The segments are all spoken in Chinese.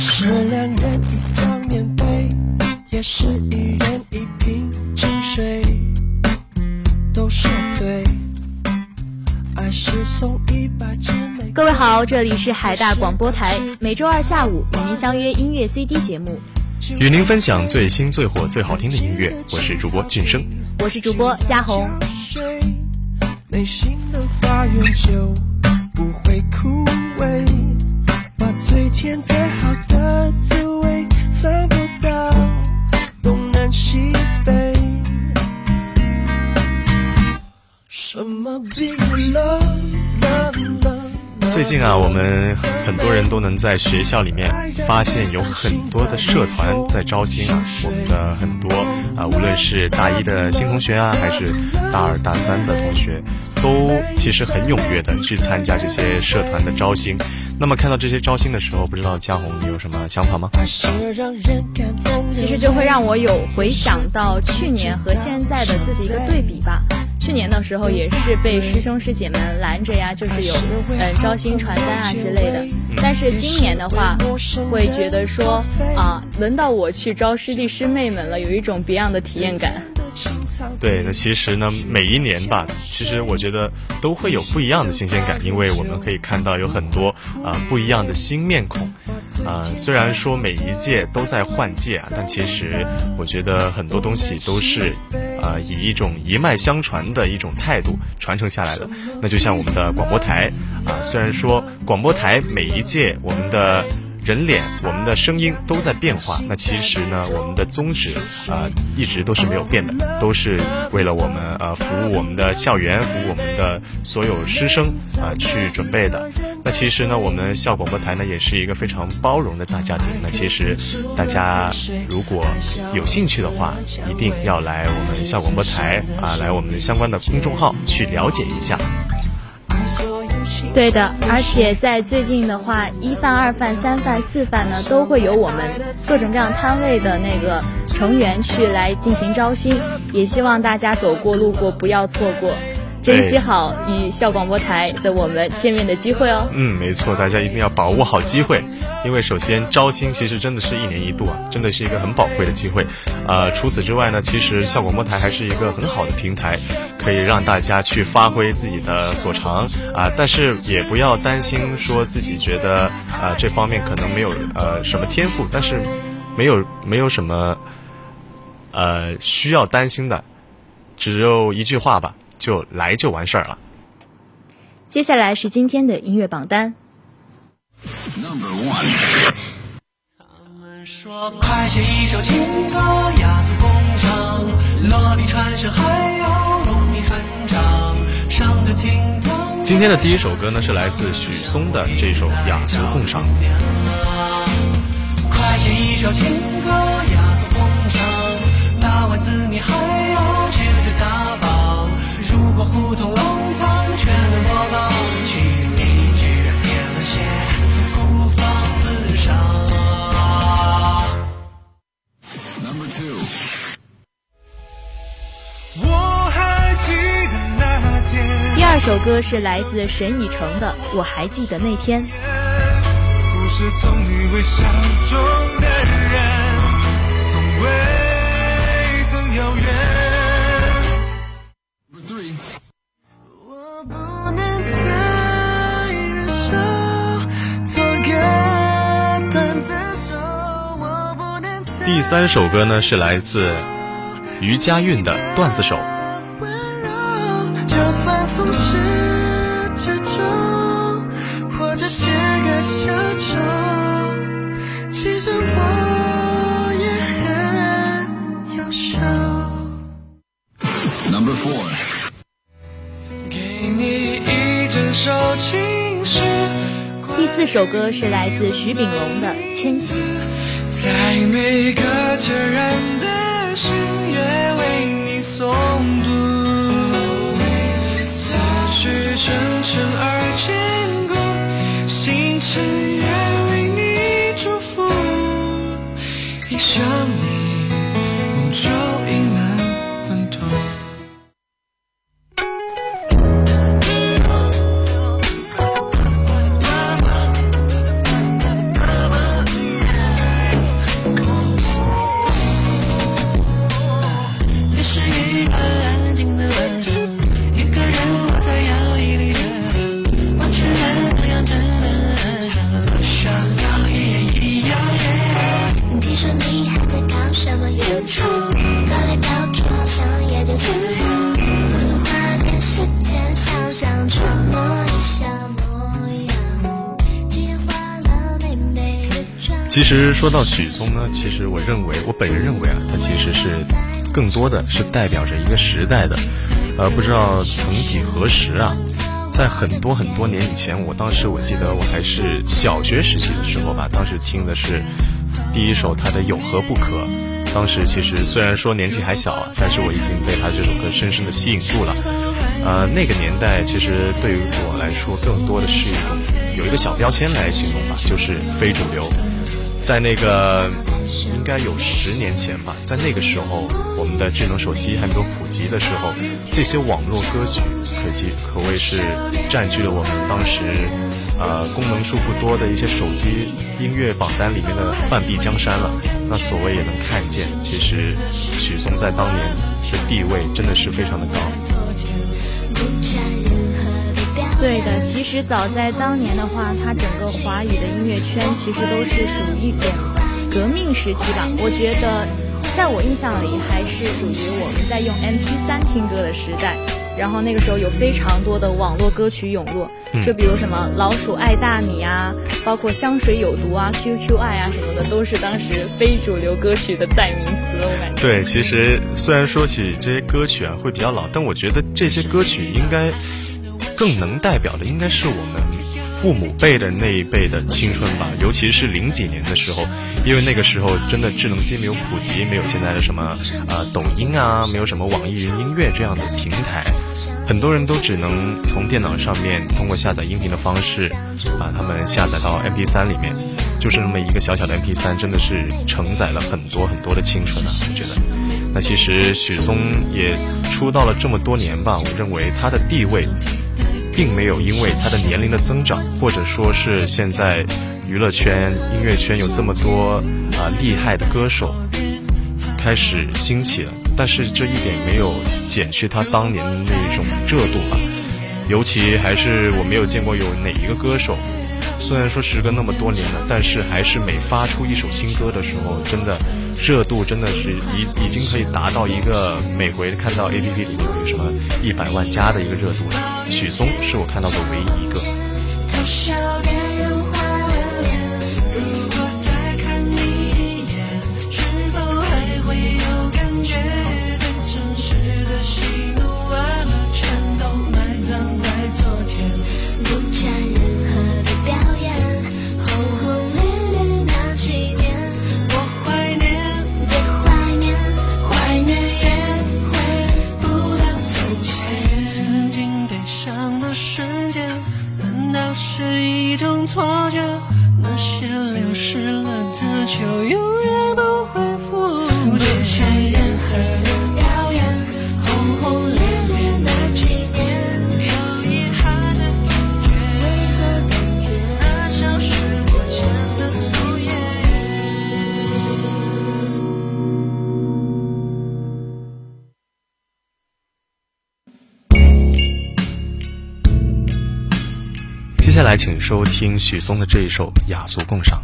是两人一张棉被，也是一人一瓶清水，都说对。爱是送一百支玫瑰。各位好，这里是海大广播台，每周二下午与您相约音乐 CD 节目，与您分享最新、最火、最好听的音乐。我是主播俊生，我是主播嘉红。内心的花园就不会枯萎，最好的滋味散播到东南西北。什么比 love love love？最近啊，我们很多人都能在学校里面发现有很多的社团在招新啊。我们的很多啊，无论是大一的新同学啊，还是大二大三的同学，都其实很踊跃的去参加这些社团的招新。那么看到这些招新的时候，不知道嘉宏你有什么想法吗？其实就会让我有回想到去年和现在的自己一个对比吧。去年的时候也是被师兄师姐们拦着呀，就是有嗯招新传单啊之类的。但是今年的话，会觉得说啊，轮到我去招师弟师妹们了，有一种别样的体验感。对，那其实呢，每一年吧，其实我觉得都会有不一样的新鲜感，因为我们可以看到有很多啊、不一样的新面孔。啊、虽然说每一届都在换届啊，但其实我觉得很多东西都是啊、以一种一脉相传的一种态度传承下来的。那就像我们的广播台啊、虽然说广播台每一届我们的。人脸，我们的声音都在变化。那其实呢，我们的宗旨啊、一直都是没有变的，都是为了我们呃服务我们的校园，服务我们的所有师生啊、去准备的。那其实呢，我们校广播台呢也是一个非常包容的大家庭。那其实大家如果有兴趣的话，一定要来我们校广播台啊，来我们的相关的公众号去了解一下。对的，而且在最近的话，一饭、二饭、三饭、四饭呢，都会有我们各种各样摊位的那个成员去来进行招新，也希望大家走过路过不要错过，珍惜好与校广播台的我们见面的机会哦。嗯，没错，大家一定要把握好机会，因为首先招新其实真的是一年一度啊，真的是一个很宝贵的机会。呃，除此之外呢，其实校广播台还是一个很好的平台，可以让大家去发挥自己的所长啊、但是也不要担心说自己觉得呃这方面可能没有呃什么天赋，但是没有没有什么呃需要担心的，只有一句话吧，就来就完事儿了。接下来是今天的音乐榜单。他们说快写一首情歌，雅俗共赏，落笔传神还要容易传唱，上得厅堂。今天的第一首歌呢，是来自许嵩的这首《雅俗共赏》。快写一首情歌，雅俗歌是来自沈以诚的《我还记得那天》。不是从你微笑中的人，从未曾遥远。我不能再忍受做个段子手，我不能再第三首歌呢，是来自于佳韵的《段子手》。第四首歌是来自徐秉龙的《迁徙》。在每个孑然的深夜为你诵读，思绪沉沉而坚固，星辰愿为你祝福。一想其实说到许嵩呢，其实我认为，我本人认为啊，他其实是更多的是代表着一个时代的。呃，不知道曾几何时啊，在很多很多年以前，我当时我记得我还是小学时期的时候吧，当时听的是第一首他的《有何不可》。当时其实虽然说年纪还小啊，但是我已经被他这首歌深深的吸引住了。呃，那个年代其实对于我来说，更多的是一种有一个小标签来形容吧，就是非主流。在那个应该有十年前吧，在那个时候，我们的智能手机还没有普及的时候，这些网络歌曲可及可谓是占据了我们当时呃功能数不多的一些手机音乐榜单里面的半壁江山了。那所谓也能看见，其实许嵩在当年的地位真的是非常的高。对的，其实早在当年的话，它整个华语的音乐圈其实都是属于一种革命时期吧。我觉得，在我印象里，还是属于我们在用 MP3 听歌的时代。然后那个时候有非常多的网络歌曲涌入，就比如什么老鼠爱大米啊，包括香水有毒啊、QQ 爱啊什么的，都是当时非主流歌曲的代名词。我感觉。对，其实虽然说起这些歌曲啊会比较老，但我觉得这些歌曲应该。更能代表的应该是我们父母辈的那一辈的青春吧，尤其是零几年的时候，因为那个时候真的智能机没有普及，没有现在的什么呃抖音啊，没有什么网易云音乐这样的平台，很多人都只能从电脑上面通过下载音频的方式把它们下载到 MP3 里面，就是那么一个小小的 MP3，真的是承载了很多很多的青春啊！我觉得，那其实许嵩也出道了这么多年吧，我认为他的地位。并没有因为他的年龄的增长，或者说是现在娱乐圈、音乐圈有这么多啊厉害的歌手开始兴起了，但是这一点没有减去他当年的那种热度吧。尤其还是我没有见过有哪一个歌手，虽然说时隔那么多年了，但是还是每发出一首新歌的时候，真的热度真的是已已经可以达到一个每回看到 A P P 里面有什么一百万加的一个热度了。许嵩是我看到的唯一一个。接下来，请收听许嵩的这一首《雅俗共赏》。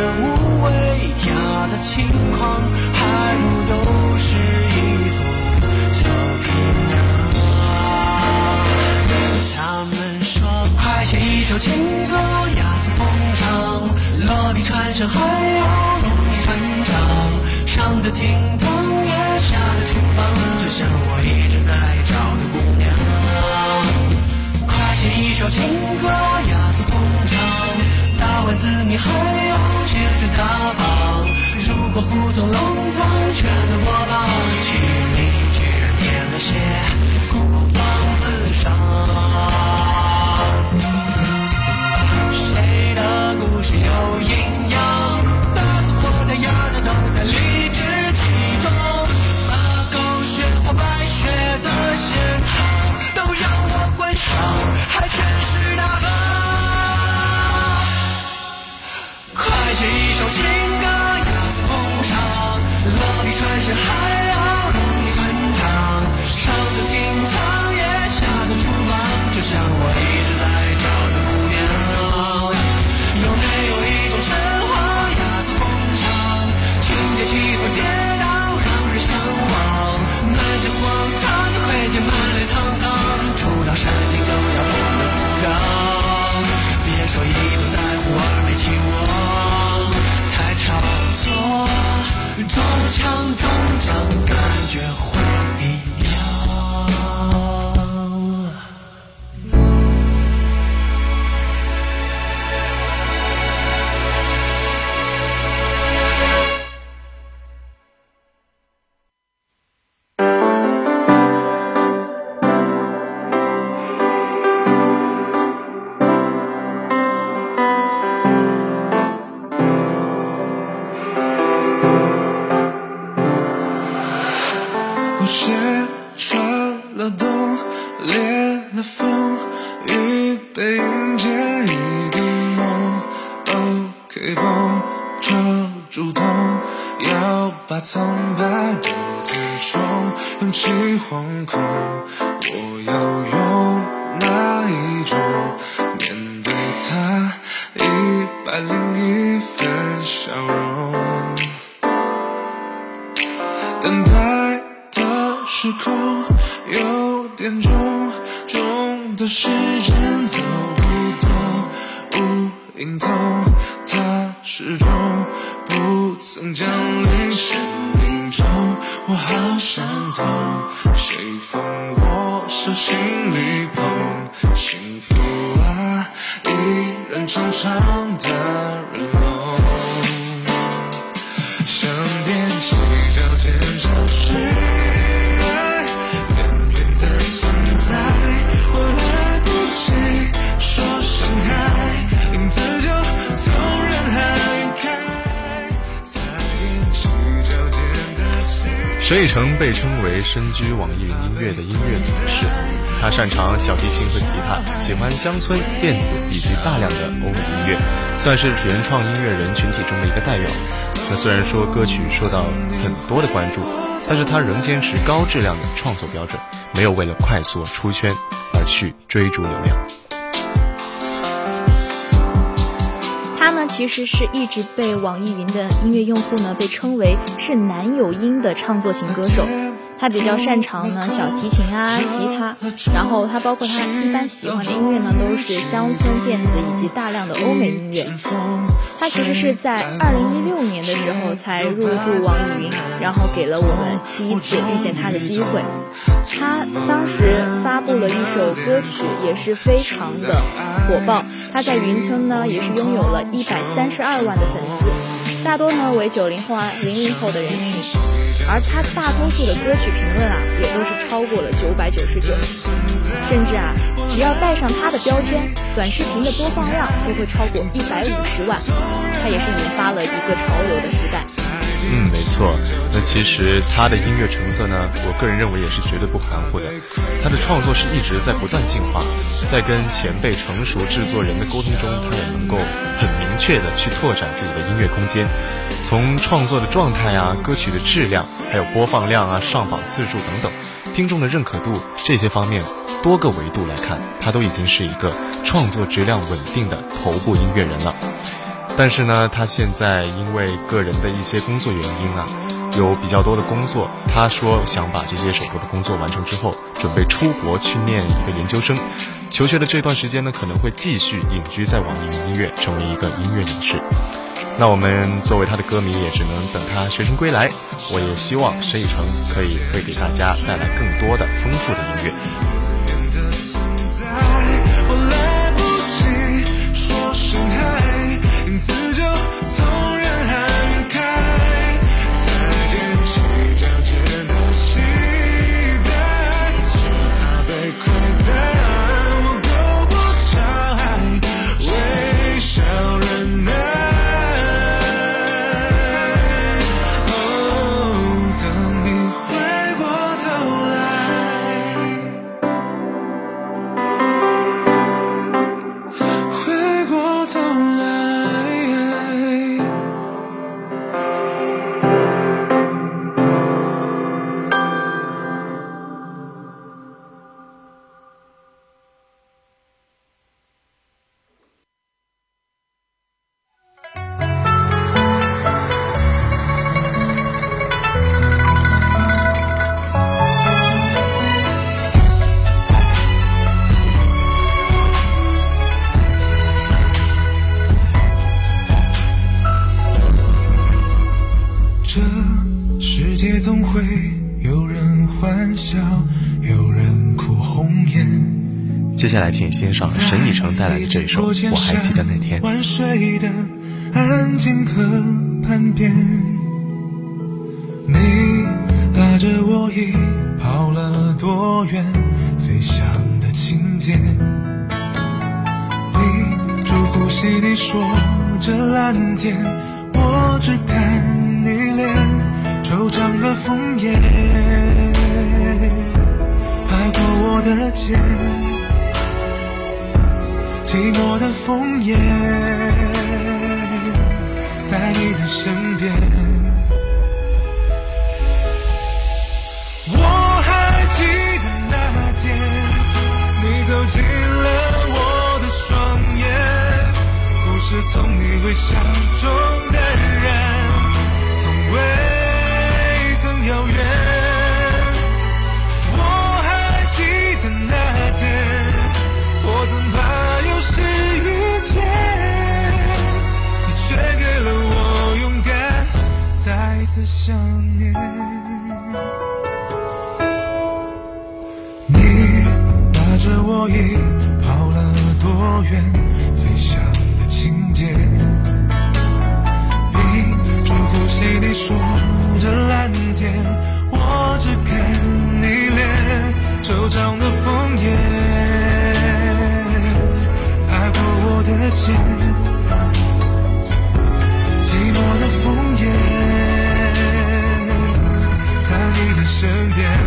的无畏雅的轻狂还不都是一副旧皮囊他们说快写一首情歌雅俗共赏落笔传神还要容易传唱上得厅堂也下得厨房就像我一直在找的姑娘。快写一首情歌雅场，打完字谜还要接着打榜。如果胡同弄堂全都播放，心里居然添了些我鞋穿了洞，裂了缝，预备迎接一个梦。OK 绷，遮住痛，要把苍白都填充，勇气惶恐，我要用哪一种面对它？一百零一分笑容。时空有点重，重的时间走不动，无影踪，它始终不曾降临生命中。我好想懂，谁放我手心里捧？幸福啊，一人长长的人龙。想踮起脚尖找谁期沈以诚被称为身居网易云音乐的音乐总师，他擅长小提琴和吉他，喜欢乡村、电子以及大量的欧美音乐，算是原创音乐人群体中的一个代表。那虽然说歌曲受到很多的关注，但是他仍坚持高质量的创作标准，没有为了快速出圈而去追逐流量。其实是一直被网易云的音乐用户呢被称为是男友音的唱作型歌手。他比较擅长呢小提琴啊、吉他，然后他包括他一般喜欢的音乐呢都是乡村电子以及大量的欧美音乐。他其实是在二零一六年的时候才入驻网易云，然后给了我们第一次遇见他的机会。他当时发布了一首歌曲，也是非常的火爆。他在云村呢也是拥有了一百三十二万的粉丝，大多呢为九零后啊、零零后的人群。而他大多数的歌曲评论啊，也都是超过了九百九十九，甚至啊，只要带上他的标签，短视频的播放量都会超过一百五十万。他也是引发了一个潮流的时代。嗯，没错。那其实他的音乐成色呢，我个人认为也是绝对不含糊的。他的创作是一直在不断进化，在跟前辈成熟制作人的沟通中，他也能够很明确的去拓展自己的音乐空间。从创作的状态啊、歌曲的质量，还有播放量啊、上榜次数等等，听众的认可度这些方面多个维度来看，他都已经是一个创作质量稳定的头部音乐人了。但是呢，他现在因为个人的一些工作原因啊，有比较多的工作。他说想把这些手头的工作完成之后，准备出国去念一个研究生。求学的这段时间呢，可能会继续隐居在网易云音乐，成为一个音乐人士。那我们作为他的歌迷，也只能等他学成归来。我也希望申以诚可以会给大家带来更多的丰富的音乐。接下来，请欣赏沈以诚带来的这首《我还记得那天》。晚睡的安静河畔边，你拉着我已跑了多远？飞翔的情节，你住呼吸你说着蓝天，我只看惆怅的枫叶拍过我的肩。寂寞的枫叶，在你的身边。我还记得那天，你走进了我的双眼，故事从你微笑中淡然，从未遥远我还记得那天我曾怕又是遇见你却给了我勇敢再一次想念。你拉着我已跑了多远飞翔的情节屏住呼吸你说的天我只看你脸惆怅的枫叶拍过我的肩寂寞的枫叶在你的身边。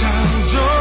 想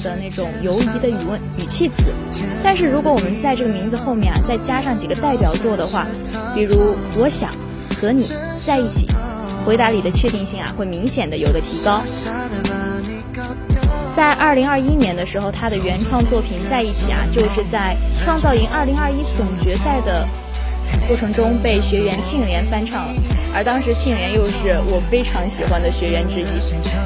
的那种犹疑的语问语气词。但是如果我们在这个名字后面啊，再加上几个代表作的话，比如我想和你在一起，回答里的确定性啊，会明显的有个提高。在二零二一年的时候，他的原创作品在一起啊，就是在创造营二零二一总决赛的。过程中被学员庆怜翻唱，而当时庆怜又是我非常喜欢的学员之一，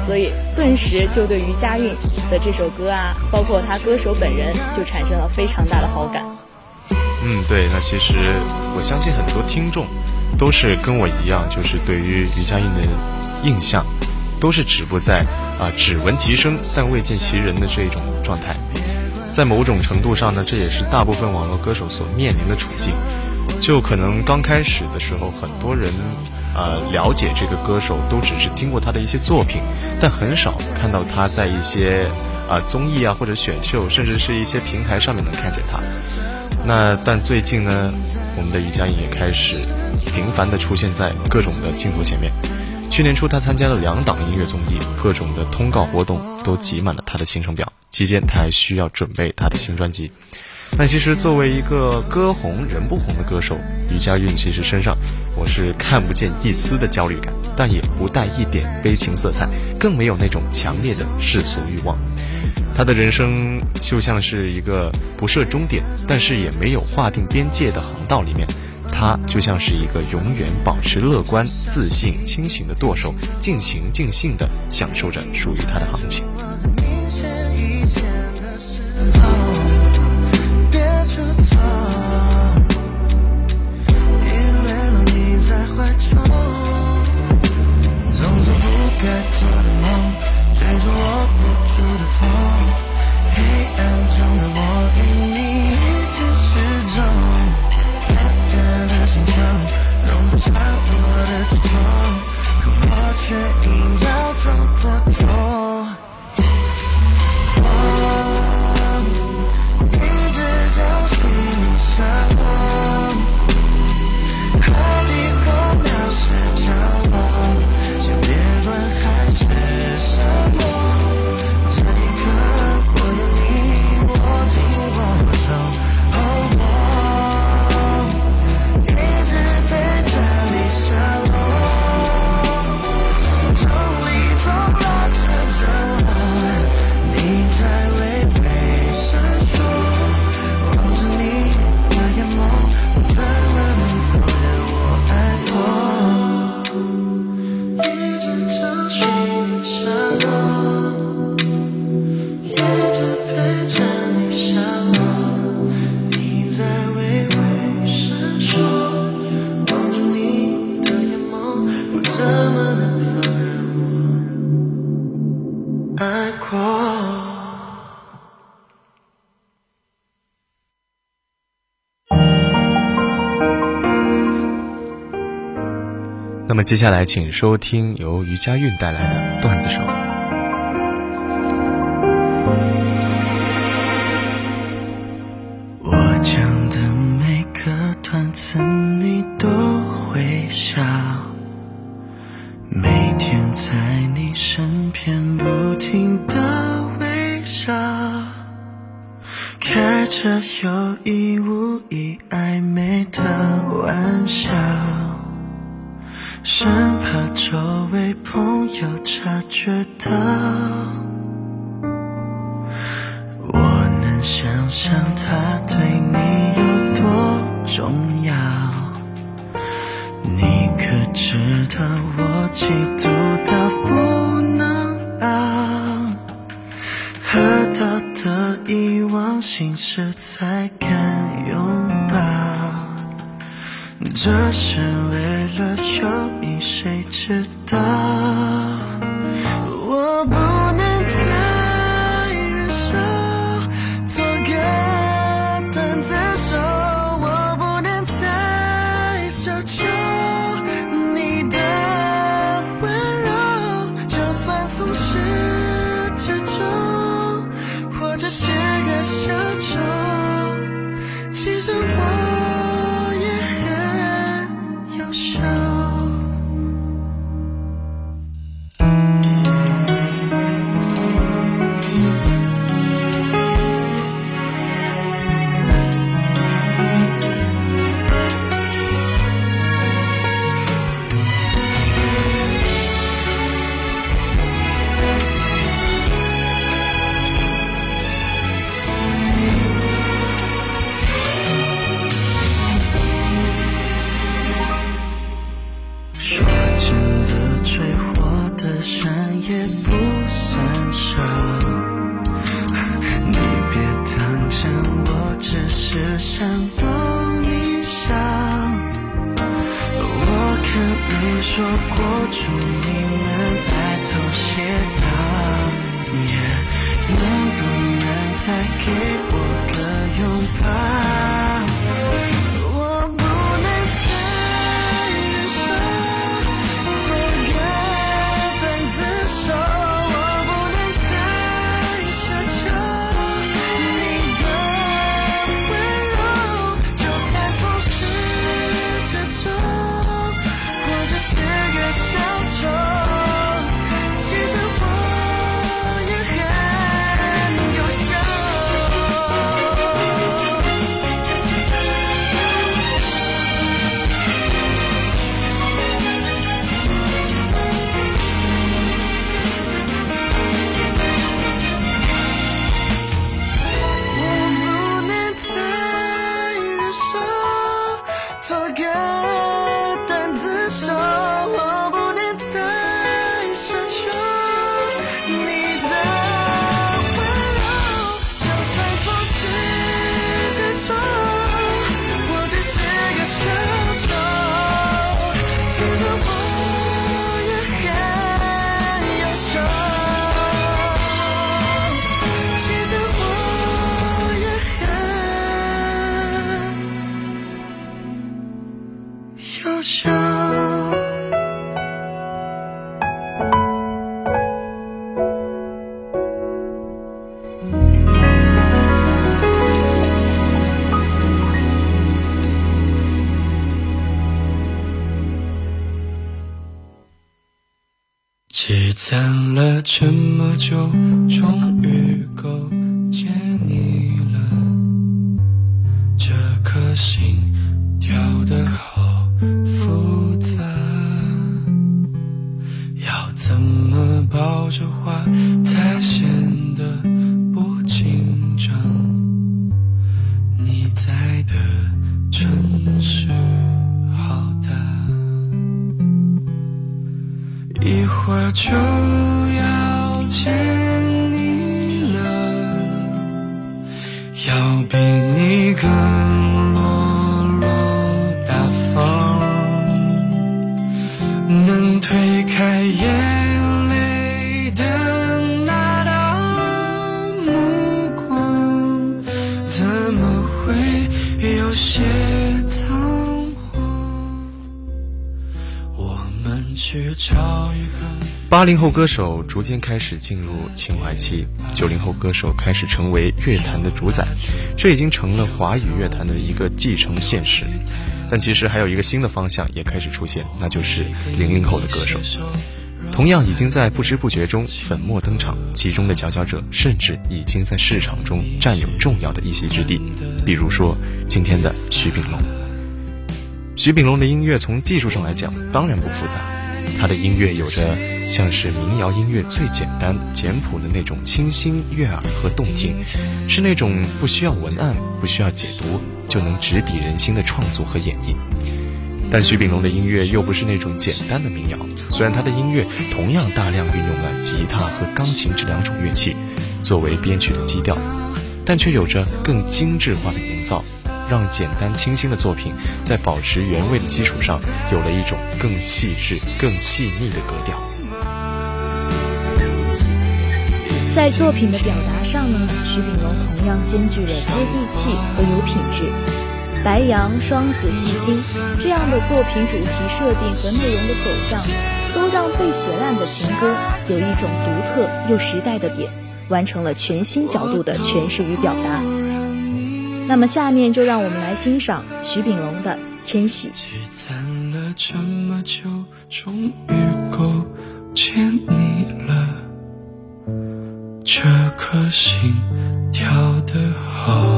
所以顿时就对于佳韵的这首歌啊，包括他歌手本人就产生了非常大的好感。嗯，对，那其实我相信很多听众都是跟我一样，就是对于于佳韵的印象都是止步在啊只闻其声但未见其人的这一种状态。在某种程度上呢，这也是大部分网络歌手所面临的处境。就可能刚开始的时候，很多人，呃，了解这个歌手都只是听过他的一些作品，但很少看到他在一些啊综艺啊或者选秀，甚至是一些平台上面能看见他。那但最近呢，我们的于佳颖也开始频繁的出现在各种的镜头前面。去年初，他参加了两档音乐综艺，各种的通告活动都挤满了他的行程表。期间，他还需要准备他的新专辑。那其实作为一个歌红人不红的歌手，于佳韵其实身上我是看不见一丝的焦虑感，但也不带一点悲情色彩，更没有那种强烈的世俗欲望。他的人生就像是一个不设终点，但是也没有划定边界的航道里面，他就像是一个永远保持乐观、自信、清醒的舵手，尽情尽兴地享受着属于他的行情。错，因为有你在怀中，总做不该做的梦，追逐握不住的风。黑暗中的我与你一起失重，淡淡的坚强融不穿我的执着，可我却硬要转过头。么接下来，请收听由于佳韵带来的段子手。我讲的每个段子你都会笑，每天在你身边不停的微笑，开着有意无意觉到，我能想象他对你有多重要。你可知道我嫉妒到不能熬，喝到的一往心事才敢拥抱。这是为了有你，谁知道？就八零后歌手逐渐开始进入情怀期，九零后歌手开始成为乐坛的主宰，这已经成了华语乐坛的一个既成现实。但其实还有一个新的方向也开始出现，那就是零零后的歌手，同样已经在不知不觉中粉墨登场，其中的佼佼者甚至已经在市场中占有重要的一席之地。比如说今天的徐秉龙。徐秉龙的音乐从技术上来讲当然不复杂，他的音乐有着像是民谣音乐最简单简朴的那种清新悦耳和动听，是那种不需要文案、不需要解读就能直抵人心的创作和演绎。但徐秉龙的音乐又不是那种简单的民谣，虽然他的音乐同样大量运用了吉他和钢琴这两种乐器作为编曲的基调，但却有着更精致化的营造，让简单清新的作品在保持原味的基础上，有了一种更细致、更细腻的格调。在作品的表达上呢，徐秉龙同样兼具了接地气和有品质。白杨、双子、戏精这样的作品主题设定和内容的走向，都让被写烂的情歌有一种独特又时代的点。完成了全新角度的诠释与表达。那么下面就让我们来欣赏徐秉龙的《迁徙》。积攒了这么久，终于够见你了。这颗心跳得好。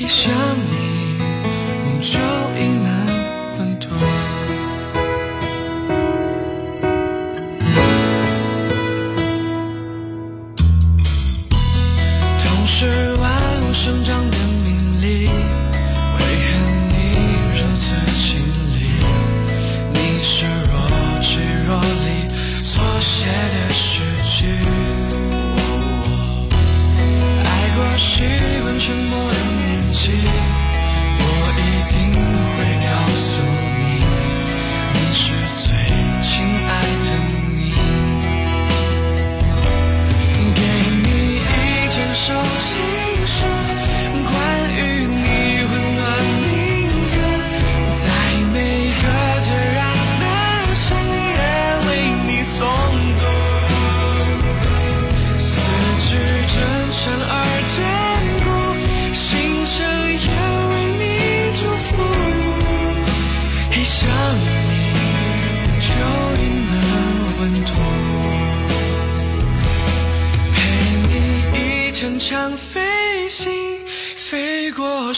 一想你，梦就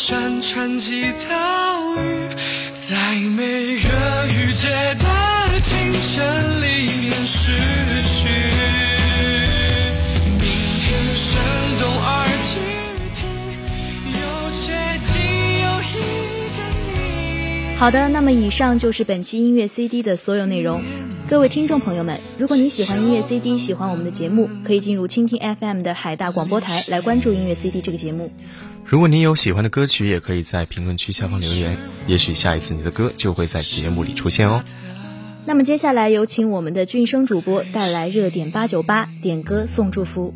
山川及岛屿，在每个雨季的清晨里面逝去。明天生动而具体，有接近有一个你。好的，那么以上就是本期音乐 CD 的所有内容。各位听众朋友们，如果你喜欢音乐 CD，喜欢我们的节目，可以进入蜻蜓 FM 的海大广播台来关注音乐 CD 这个节目。如果你有喜欢的歌曲，也可以在评论区下方留言，也许下一次你的歌就会在节目里出现哦。那么接下来有请我们的俊生主播带来热点八九八点歌送祝福。